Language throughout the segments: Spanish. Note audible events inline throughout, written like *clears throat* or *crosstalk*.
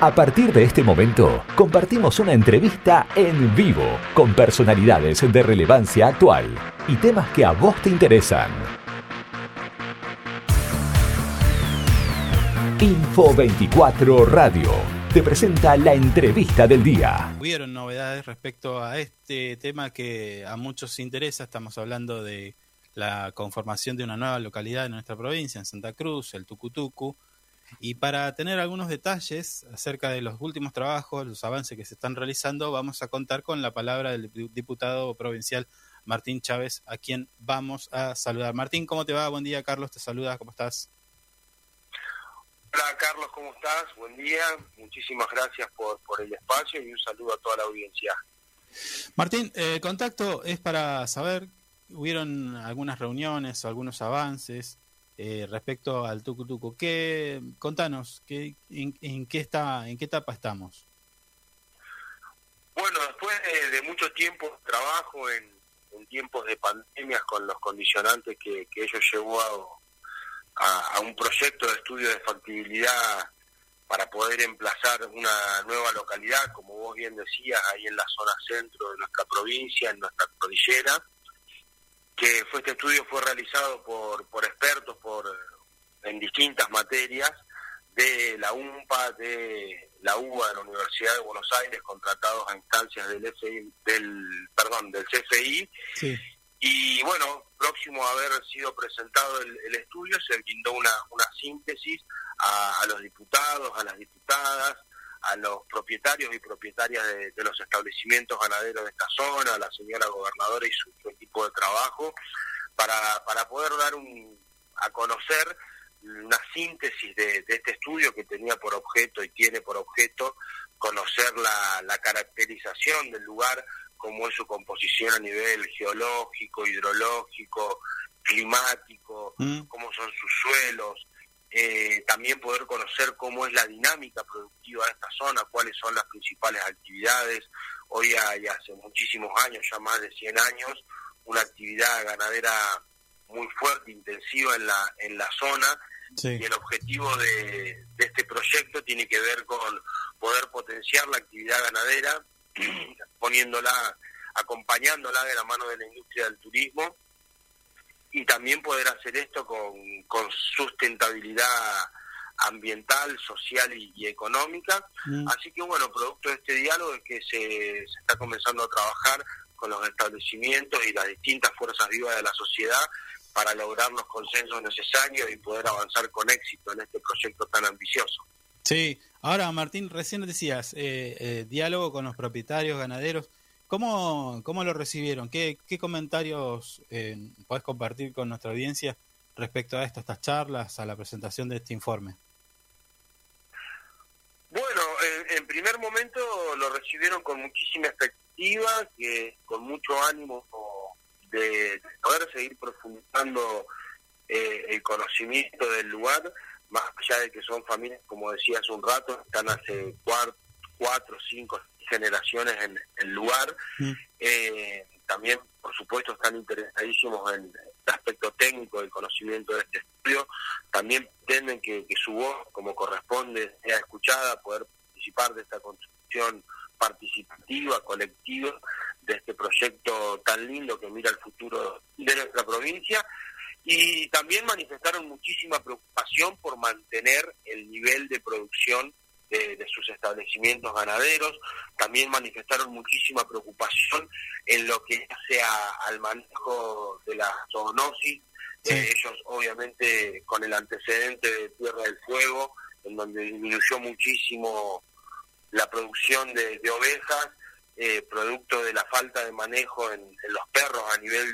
A partir de este momento, compartimos una entrevista en vivo con personalidades de relevancia actual y temas que a vos te interesan. Info 24 Radio te presenta la entrevista del día. Hubieron novedades respecto a este tema que a muchos interesa. Estamos hablando de la conformación de una nueva localidad en nuestra provincia, en Santa Cruz, el Tucutucu y para tener algunos detalles acerca de los últimos trabajos, los avances que se están realizando, vamos a contar con la palabra del diputado provincial Martín Chávez, a quien vamos a saludar. Martín, ¿cómo te va? Buen día, Carlos, te saluda, ¿cómo estás? Hola, Carlos, ¿cómo estás? Buen día, muchísimas gracias por, por el espacio y un saludo a toda la audiencia. Martín, el eh, contacto es para saber, hubieron algunas reuniones o algunos avances eh, respecto al tucutuco. ¿Qué, contanos, qué, en, qué está, en qué etapa estamos? Bueno, después de, mucho tiempo de trabajo en, tiempos de pandemias con los condicionantes que, que ello llevó a, un proyecto de estudio de factibilidad para poder emplazar una nueva localidad, como vos bien decías, ahí en la zona centro de nuestra provincia, en nuestra cordillera, que fue este estudio fue realizado por, por expertos por en distintas materias de la UMPA, de la UBA de la Universidad de Buenos Aires, contratados a instancias del del perdón, del CFI. Y bueno, próximo a haber sido presentado el, estudio, se brindó una, una síntesis a, a los diputados, a las diputadas, a los propietarios y propietarias de, los establecimientos ganaderos de esta zona, a la señora gobernadora y su, equipo de trabajo, para, para poder dar un, a conocer una síntesis de, este estudio que tenía por objeto y tiene por objeto conocer la, la caracterización del lugar, cómo es su composición a nivel geológico, hidrológico, climático, mm. cómo son sus suelos, eh, también poder conocer cómo es la dinámica productiva de esta zona, cuáles son las principales actividades. Hoy hay hace muchísimos años, ya más de 100 años, una actividad ganadera muy fuerte, intensiva en la, en la zona. Y el objetivo de, de este proyecto tiene que ver con poder potenciar la actividad ganadera, *clears throat* poniéndola, acompañándola de la mano de la industria del turismo y también poder hacer esto con, con sustentabilidad ambiental, social y, económica. Mm. Así que bueno, producto de este diálogo es que se, se está comenzando a trabajar con los establecimientos y las distintas fuerzas vivas de la sociedad para lograr los consensos necesarios y poder avanzar con éxito en este proyecto tan ambicioso. Sí, ahora Martín, recién decías, eh, eh, diálogo con los propietarios, ganaderos. ¿Cómo, cómo lo recibieron? ¿Qué, qué comentarios eh, podés compartir con nuestra audiencia respecto a esto, estas charlas, a la presentación de este informe? Bueno, en, primer momento lo recibieron con muchísima expectativa, que con mucho ánimo de, poder seguir profundizando eh, el conocimiento del lugar, más allá de que son familias, como decía hace un rato, están hace cuatro, cuatro cinco, generaciones en el lugar. Mm. Eh, también, por supuesto, están interesadísimos en el aspecto técnico del conocimiento de este estudio. También pretenden que, su voz, como corresponde, sea escuchada, poder participar de esta construcción participativa, colectiva, de este proyecto tan lindo que mira el futuro de nuestra provincia. Y también manifestaron muchísima preocupación por mantener el nivel de producción de, sus establecimientos ganaderos. También manifestaron muchísima preocupación en lo que sea al manejo de la zoonosis. Eh, ellos, obviamente, con el antecedente de Tierra del Fuego, en donde disminuyó muchísimo la producción de, ovejas, eh, producto de la falta de manejo en, los perros a nivel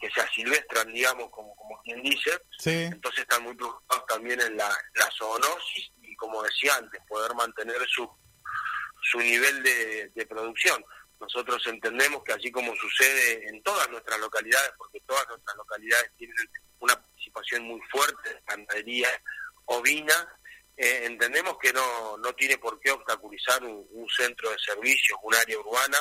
que se asilvestran, digamos, como, como quien dice. Entonces están muy preocupados también en la, la zoonosis como decía antes, poder mantener su, su nivel de, producción. Nosotros entendemos que así como sucede en todas nuestras localidades, porque todas nuestras localidades tienen una participación muy fuerte de ganadería ovina, eh, entendemos que no, no tiene por qué obstaculizar un, centro de servicios, un área urbana,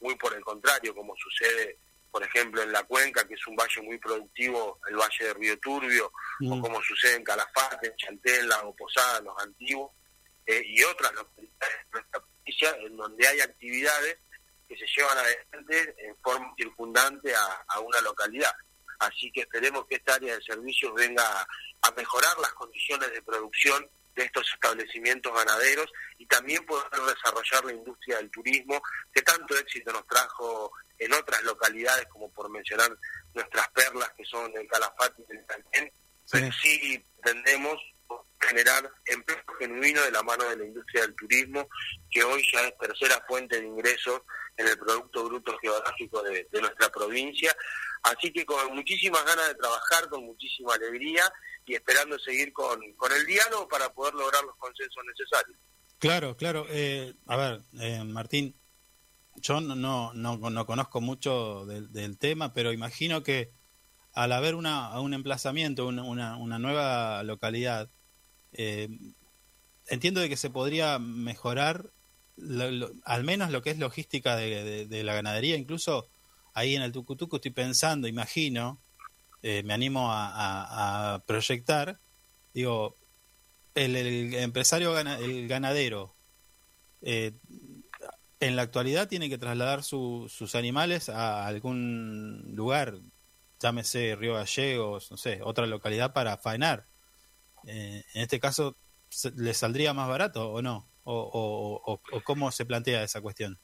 muy por el contrario, como sucede, por ejemplo, en La Cuenca, que es un valle muy productivo, el valle de Río Turbio, o como sucede en Calafate, en Chantel, o Posada, los antiguos, eh, y otras localidades de nuestra provincia en donde hay actividades que se llevan adelante en forma circundante a, una localidad. Así que esperemos que esta área de servicios venga a mejorar las condiciones de producción de estos establecimientos ganaderos y también poder desarrollar la industria del turismo que tanto éxito nos trajo en otras localidades como por mencionar nuestras perlas que son el Calafate y el Tanquén, pero sí tendemos generar empleo genuino de la mano de la industria del turismo, que hoy ya es tercera fuente de ingresos en el Producto Bruto Geográfico de, nuestra provincia. Así que con muchísimas ganas de trabajar, con muchísima alegría y esperando seguir con, con el diálogo para poder lograr los consensos necesarios. Claro, claro. Eh, a ver, eh, Martín, yo no, no, no, conozco mucho del, tema, pero imagino que al haber una, un emplazamiento, una, una, nueva localidad, eh, entiendo de que se podría mejorar al menos lo que es logística de, la ganadería, incluso ahí en el Tucutuco estoy pensando, imagino, eh, me animo a, proyectar, digo, el, empresario, el ganadero, eh, en la actualidad tiene que trasladar sus animales a algún lugar, llámese Río Gallegos, no sé, otra localidad para faenar. Eh, en este caso, ¿le saldría más barato o no? o, cómo se plantea esa cuestión?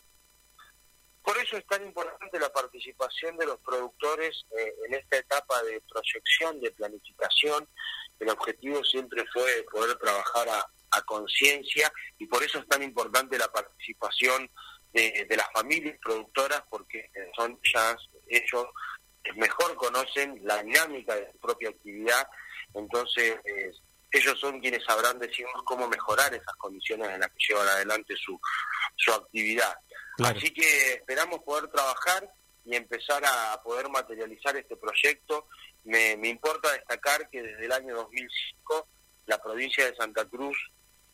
Es tan importante la participación de los productores eh, en esta etapa de proyección, de planificación. El objetivo siempre fue poder trabajar a, conciencia y por eso es tan importante la participación de, las familias productoras porque son ya ellos mejor conocen la dinámica de su propia actividad, entonces ellos son quienes sabrán decirnos cómo mejorar esas condiciones en las que llevan adelante su, su actividad. Así que esperamos poder trabajar y empezar a poder materializar este proyecto. Me, importa destacar que desde el año 2005 la provincia de Santa Cruz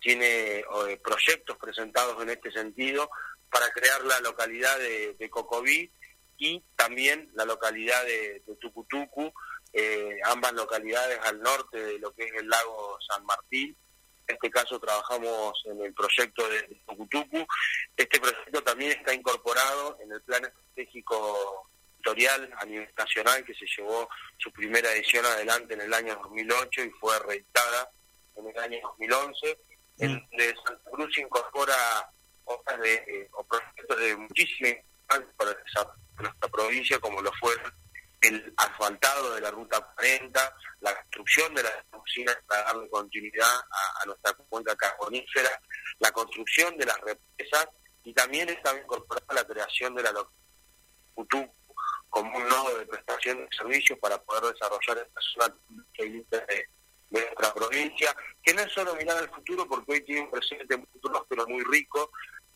tiene eh, proyectos presentados en este sentido para crear la localidad de, de Cocoví y también la localidad de, de Tucutucu, eh, ambas localidades al norte de lo que es el lago San Martín. En este caso trabajamos en el proyecto de Tucutucu. Está incorporado en el plan estratégico territorial a nivel nacional que se llevó su primera edición adelante en el año 2008 y fue reeditada en el año 2011, en mm. donde Santa Cruz incorpora otras de, eh, o proyectos de muchísima importancia para nuestra provincia, como lo fueron el asfaltado de la ruta 40, la construcción de las usinas para darle continuidad a, nuestra cuenca carbonífera, la construcción de las represas y también está incorporada la creación de la UTU como un nodo de prestación de servicios para poder desarrollar esta zona de, de nuestra provincia, que no es solo mirar al futuro, porque hoy tiene un presente muy pero muy rico,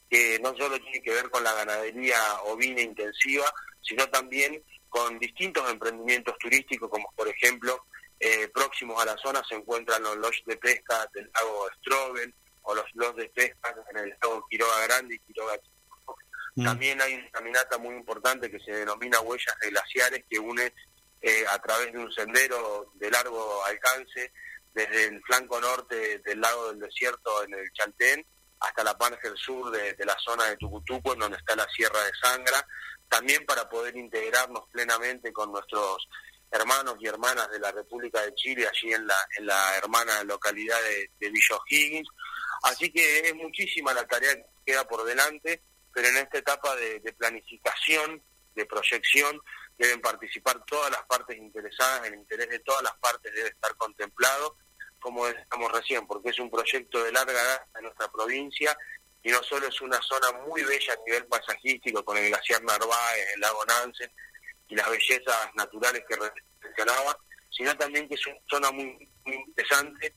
que no solo tiene que ver con la ganadería ovina intensiva, sino también con distintos emprendimientos turísticos, como por ejemplo, eh, próximos a la zona se encuentran los lodges de pesca del lago Stroben o los lodges de pesca en el lago Quiroga Grande y Quiroga Chico. Mm. También hay una caminata muy importante que se denomina Huellas de Glaciares, que une eh, a través de un sendero de largo alcance desde el flanco norte del lago del desierto en el Chaltén hasta la parte del sur de, de la zona de Tucutuco, en donde está la Sierra de Sangra, también para poder integrarnos plenamente con nuestros hermanos y hermanas de la República de Chile, allí en la, en la hermana localidad de, de Villa Higgins. Así que es muchísima la tarea que queda por delante, pero en esta etapa de, planificación, de proyección, deben participar todas las partes interesadas, el interés de todas las partes debe estar contemplado, como decíamos recién, porque es un proyecto de larga edad en nuestra provincia y no solo es una zona muy bella a nivel paisajístico con el glaciar Narváez, el lago Nansen y las bellezas naturales que mencionaba, sino también que es una zona muy, interesante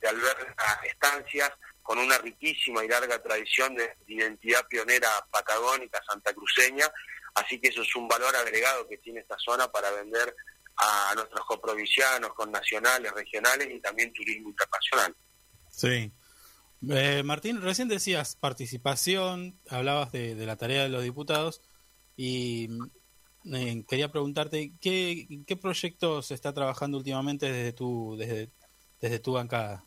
de albergar estancias con una riquísima y larga tradición de, identidad pionera patagónica santacruceña, así que eso es un valor agregado que tiene esta zona para vender a nuestros coprovincianos, con nacionales, regionales y también turismo internacional. Sí, eh, Martín, recién decías participación, hablabas de, la tarea de los diputados y eh, quería preguntarte ¿qué, qué proyectos se está trabajando últimamente desde tu, desde, desde tu bancada.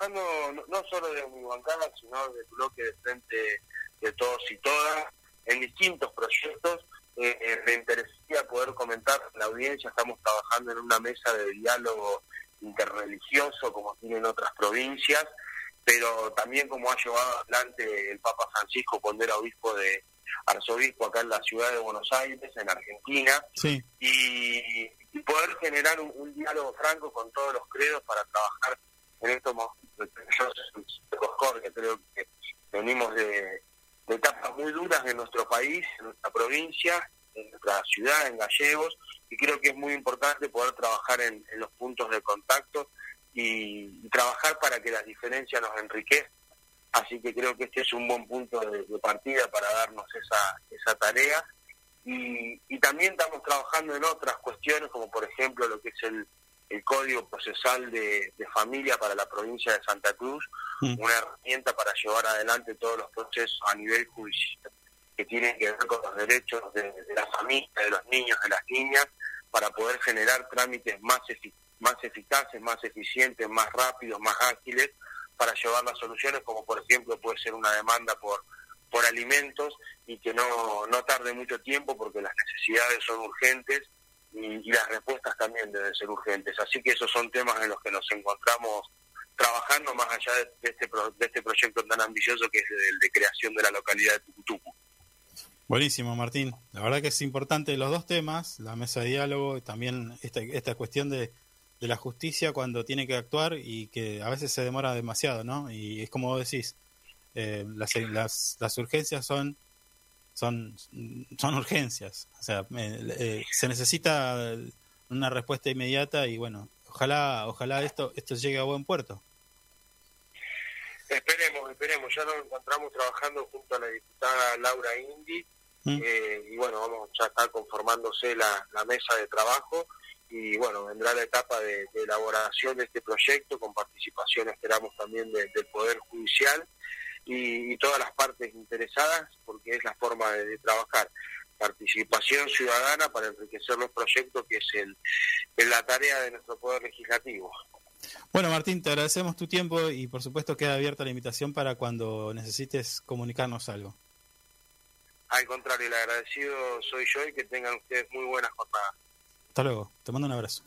Trabajando no, solo de mi bancada, sino del bloque de frente de todos y todas, en distintos proyectos. Eh, eh, me interesaría poder comentar en la audiencia, estamos trabajando en una mesa de diálogo interreligioso como tienen otras provincias, pero también como ha llevado adelante el Papa Francisco cuando era obispo de arzobispo acá en la ciudad de Buenos Aires, en Argentina, y, poder generar un, diálogo franco con todos los credos para trabajar en estos. Yo creo que venimos de, etapas muy duras de nuestro país, en nuestra provincia, en nuestra ciudad, en Gallegos, y creo que es muy importante poder trabajar en, los puntos de contacto y, trabajar para que las diferencias nos enriquezcan. Así que creo que este es un buen punto de, partida para darnos esa, esa tarea. Y, también estamos trabajando en otras cuestiones, como por ejemplo lo que es el, el Código Procesal de, Familia para la provincia de Santa Cruz, mm. una herramienta para llevar adelante todos los procesos a nivel judicial que tienen que ver con los derechos de, la familia, de los niños, de las niñas, para poder generar trámites más, más eficaces, más eficientes, más rápidos, más ágiles, para llevar las soluciones, como por ejemplo puede ser una demanda por, por alimentos y que no, no tarde mucho tiempo porque las necesidades son urgentes y, las respuestas también deben ser urgentes. Así que esos son temas en los que nos encontramos trabajando más allá de, este, de este proyecto tan ambicioso que es el de creación de la localidad de Tucutucu. Buenísimo, Martín. La verdad que es importante los dos temas, la mesa de diálogo y también esta, esta cuestión de, de la justicia cuando tiene que actuar y que a veces se demora demasiado, ¿no? Y es como vos decís, eh, las, las, las, urgencias son, son, son urgencias. O sea, eh, se necesita una respuesta inmediata y bueno, ojalá, ojalá esto, esto llegue a buen puerto. Esperemos, esperemos. Ya nos encontramos trabajando junto a la diputada Laura Indi Mm. Eh, y bueno, vamos ya está conformándose la, mesa de trabajo y bueno, vendrá la etapa de, elaboración de este proyecto con participación, esperamos también del Poder Judicial y, todas las partes interesadas, porque es la forma de, trabajar. Participación ciudadana para enriquecer los proyectos, que es el, la tarea de nuestro Poder Legislativo. Bueno, Martín, te agradecemos tu tiempo y por supuesto queda abierta la invitación para cuando necesites comunicarnos algo. Al contrario, el agradecido soy yo y que tengan ustedes muy buenas jornadas. Hasta luego, te mando un abrazo.